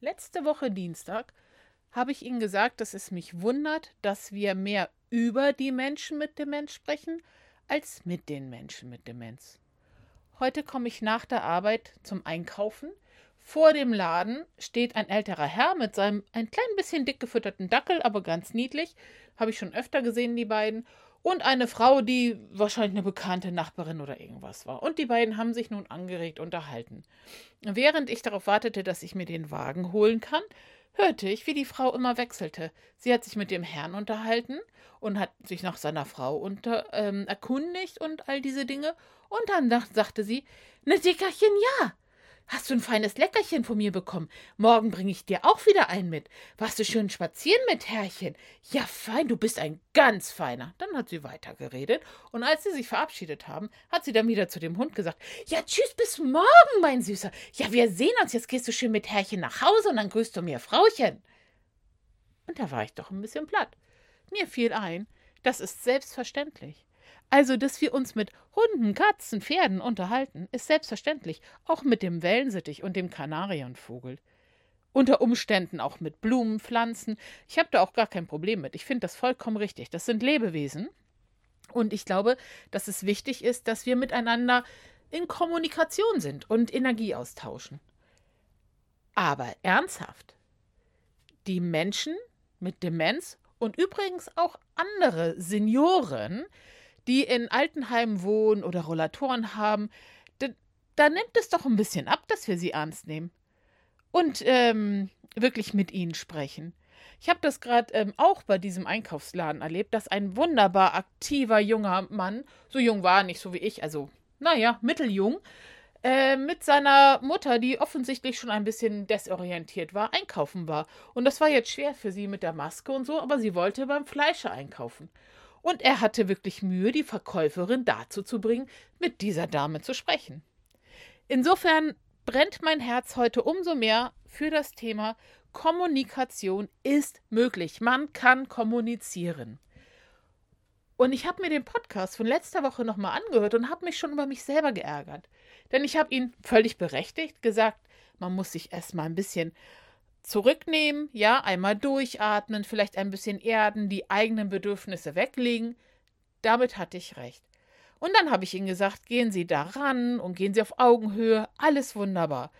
Letzte Woche Dienstag habe ich Ihnen gesagt, dass es mich wundert, dass wir mehr über die Menschen mit Demenz sprechen, als mit den Menschen mit Demenz. Heute komme ich nach der Arbeit zum Einkaufen. Vor dem Laden steht ein älterer Herr mit seinem ein klein bisschen dick gefütterten Dackel, aber ganz niedlich. Habe ich schon öfter gesehen, die beiden. Und eine Frau, die wahrscheinlich eine bekannte Nachbarin oder irgendwas war. Und die beiden haben sich nun angeregt unterhalten. Während ich darauf wartete, dass ich mir den Wagen holen kann, hörte ich, wie die Frau immer wechselte. Sie hat sich mit dem Herrn unterhalten und hat sich nach seiner Frau unter, ähm, erkundigt und all diese Dinge. Und dann sagte sie, ne Dickerchen, ja. Hast du ein feines Leckerchen von mir bekommen? Morgen bringe ich dir auch wieder einen mit. Warst du schön spazieren mit Herrchen? Ja, fein, du bist ein ganz feiner. Dann hat sie weitergeredet und als sie sich verabschiedet haben, hat sie dann wieder zu dem Hund gesagt: Ja, tschüss, bis morgen, mein Süßer. Ja, wir sehen uns. Jetzt gehst du schön mit Herrchen nach Hause und dann grüßt du mir Frauchen. Und da war ich doch ein bisschen platt. Mir fiel ein, das ist selbstverständlich. Also, dass wir uns mit Hunden, Katzen, Pferden unterhalten, ist selbstverständlich, auch mit dem Wellensittich und dem Kanarienvogel. Unter Umständen auch mit Blumen, Pflanzen. Ich habe da auch gar kein Problem mit. Ich finde das vollkommen richtig. Das sind Lebewesen. Und ich glaube, dass es wichtig ist, dass wir miteinander in Kommunikation sind und Energie austauschen. Aber ernsthaft, die Menschen mit Demenz und übrigens auch andere Senioren, die in Altenheimen wohnen oder Rollatoren haben, da, da nimmt es doch ein bisschen ab, dass wir sie ernst nehmen. Und ähm, wirklich mit ihnen sprechen. Ich habe das gerade ähm, auch bei diesem Einkaufsladen erlebt, dass ein wunderbar aktiver junger Mann, so jung war, nicht so wie ich, also naja, mitteljung, äh, mit seiner Mutter, die offensichtlich schon ein bisschen desorientiert war, einkaufen war. Und das war jetzt schwer für sie mit der Maske und so, aber sie wollte beim Fleischer einkaufen. Und er hatte wirklich Mühe, die Verkäuferin dazu zu bringen, mit dieser Dame zu sprechen. Insofern brennt mein Herz heute umso mehr für das Thema Kommunikation ist möglich. Man kann kommunizieren. Und ich habe mir den Podcast von letzter Woche nochmal angehört und habe mich schon über mich selber geärgert. Denn ich habe ihn völlig berechtigt gesagt, man muss sich erstmal ein bisschen zurücknehmen, ja, einmal durchatmen, vielleicht ein bisschen erden, die eigenen Bedürfnisse weglegen. Damit hatte ich recht. Und dann habe ich ihnen gesagt, gehen Sie daran und gehen Sie auf Augenhöhe, alles wunderbar.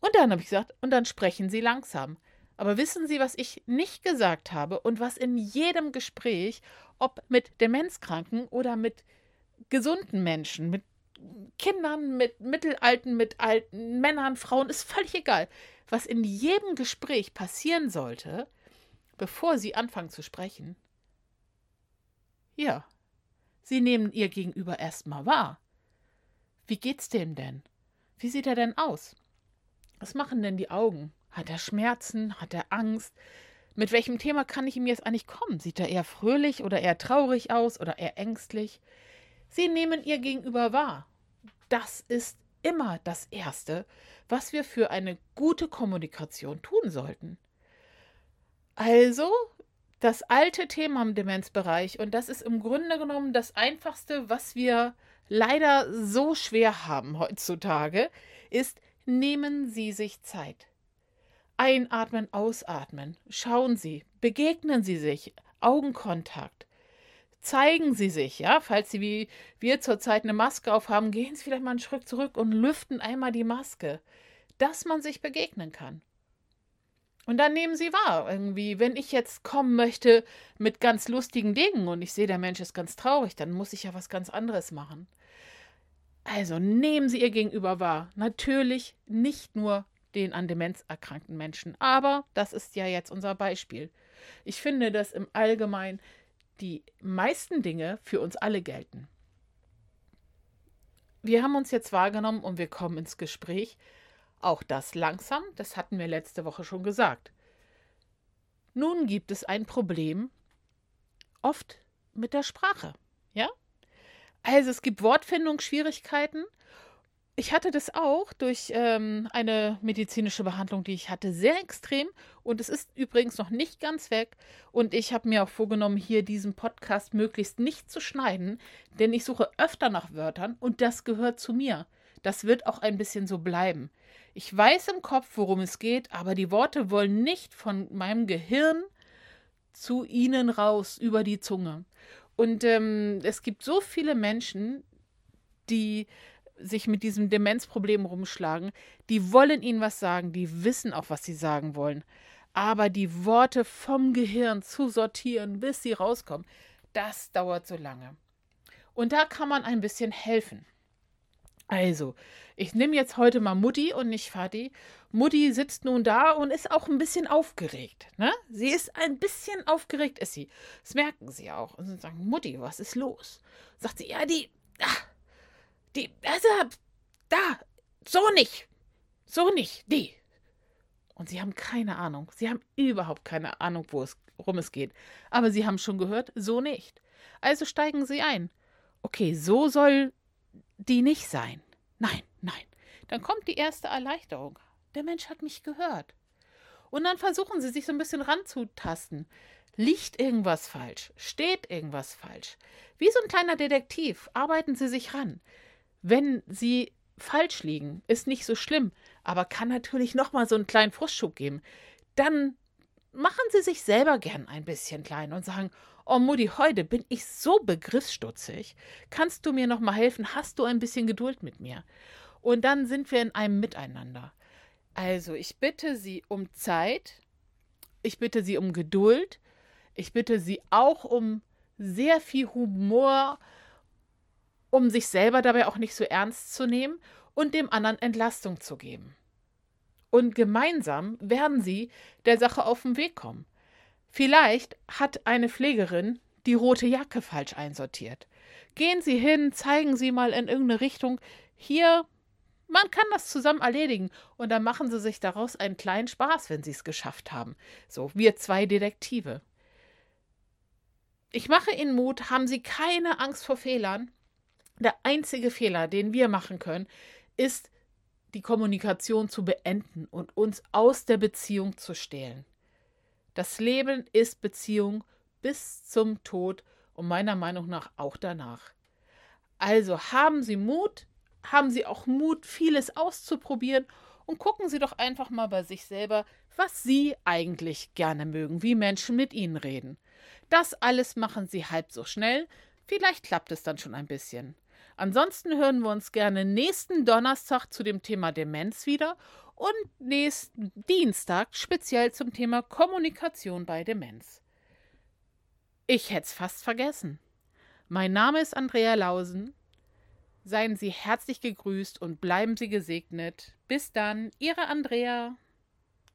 Und dann habe ich gesagt, und dann sprechen Sie langsam. Aber wissen Sie, was ich nicht gesagt habe und was in jedem Gespräch, ob mit Demenzkranken oder mit gesunden Menschen, mit Kindern, mit Mittelalten, mit alten Männern, Frauen, ist völlig egal, was in jedem Gespräch passieren sollte, bevor Sie anfangen zu sprechen. Ja, Sie nehmen Ihr Gegenüber erstmal wahr. Wie geht's dem denn? Wie sieht er denn aus? Was machen denn die Augen? Hat er Schmerzen? Hat er Angst? Mit welchem Thema kann ich ihm jetzt eigentlich kommen? Sieht er eher fröhlich oder eher traurig aus oder eher ängstlich? Sie nehmen ihr Gegenüber wahr. Das ist immer das Erste, was wir für eine gute Kommunikation tun sollten. Also das alte Thema im Demenzbereich, und das ist im Grunde genommen das Einfachste, was wir leider so schwer haben heutzutage, ist, nehmen Sie sich Zeit. Einatmen, ausatmen. Schauen Sie, begegnen Sie sich, Augenkontakt. Zeigen Sie sich, ja, falls Sie wie wir zurzeit eine Maske aufhaben, gehen Sie vielleicht mal einen Schritt zurück und lüften einmal die Maske, dass man sich begegnen kann. Und dann nehmen Sie wahr, irgendwie, wenn ich jetzt kommen möchte mit ganz lustigen Dingen und ich sehe, der Mensch ist ganz traurig, dann muss ich ja was ganz anderes machen. Also nehmen Sie Ihr Gegenüber wahr. Natürlich nicht nur den an Demenz erkrankten Menschen. Aber das ist ja jetzt unser Beispiel. Ich finde, dass im Allgemeinen die meisten Dinge für uns alle gelten. Wir haben uns jetzt wahrgenommen und wir kommen ins Gespräch. Auch das langsam, das hatten wir letzte Woche schon gesagt. Nun gibt es ein Problem, oft mit der Sprache. Ja? Also es gibt Wortfindungsschwierigkeiten ich hatte das auch durch ähm, eine medizinische Behandlung, die ich hatte, sehr extrem. Und es ist übrigens noch nicht ganz weg. Und ich habe mir auch vorgenommen, hier diesen Podcast möglichst nicht zu schneiden, denn ich suche öfter nach Wörtern und das gehört zu mir. Das wird auch ein bisschen so bleiben. Ich weiß im Kopf, worum es geht, aber die Worte wollen nicht von meinem Gehirn zu Ihnen raus über die Zunge. Und ähm, es gibt so viele Menschen, die sich mit diesem Demenzproblem rumschlagen, die wollen Ihnen was sagen, die wissen auch, was sie sagen wollen. Aber die Worte vom Gehirn zu sortieren, bis sie rauskommen, das dauert so lange. Und da kann man ein bisschen helfen. Also, ich nehme jetzt heute mal Mutti und nicht Vati. Mutti sitzt nun da und ist auch ein bisschen aufgeregt. Ne? Sie ist ein bisschen aufgeregt, ist sie. Das merken sie auch. Und sie sagen, Mutti, was ist los? Sagt sie, ja, die, ach, die, also, da, so nicht. So nicht, die. Und sie haben keine Ahnung. Sie haben überhaupt keine Ahnung, wo es, worum es geht. Aber sie haben schon gehört, so nicht. Also steigen sie ein. Okay, so soll die nicht sein. Nein, nein. Dann kommt die erste Erleichterung. Der Mensch hat mich gehört. Und dann versuchen sie sich so ein bisschen ranzutasten. Liegt irgendwas falsch? Steht irgendwas falsch? Wie so ein kleiner Detektiv arbeiten sie sich ran. Wenn sie falsch liegen, ist nicht so schlimm, aber kann natürlich noch mal so einen kleinen Frustschub geben. Dann machen sie sich selber gern ein bisschen klein und sagen: Oh Mutti, heute bin ich so begriffsstutzig. Kannst du mir noch mal helfen? Hast du ein bisschen Geduld mit mir? Und dann sind wir in einem Miteinander. Also, ich bitte Sie um Zeit. Ich bitte Sie um Geduld. Ich bitte Sie auch um sehr viel Humor, um sich selber dabei auch nicht so ernst zu nehmen und dem anderen Entlastung zu geben. Und gemeinsam werden Sie der Sache auf den Weg kommen. Vielleicht hat eine Pflegerin die rote Jacke falsch einsortiert. Gehen Sie hin, zeigen Sie mal in irgendeine Richtung. Hier, man kann das zusammen erledigen. Und dann machen Sie sich daraus einen kleinen Spaß, wenn Sie es geschafft haben. So, wir zwei Detektive. Ich mache Ihnen Mut, haben Sie keine Angst vor Fehlern. Der einzige Fehler, den wir machen können, ist, die Kommunikation zu beenden und uns aus der Beziehung zu stehlen. Das Leben ist Beziehung bis zum Tod und meiner Meinung nach auch danach. Also haben Sie Mut, haben Sie auch Mut, vieles auszuprobieren und gucken Sie doch einfach mal bei sich selber, was Sie eigentlich gerne mögen, wie Menschen mit Ihnen reden. Das alles machen Sie halb so schnell, vielleicht klappt es dann schon ein bisschen. Ansonsten hören wir uns gerne nächsten Donnerstag zu dem Thema Demenz wieder und nächsten Dienstag speziell zum Thema Kommunikation bei Demenz. Ich hätte es fast vergessen. Mein Name ist Andrea Lausen. Seien Sie herzlich gegrüßt und bleiben Sie gesegnet. Bis dann, Ihre Andrea.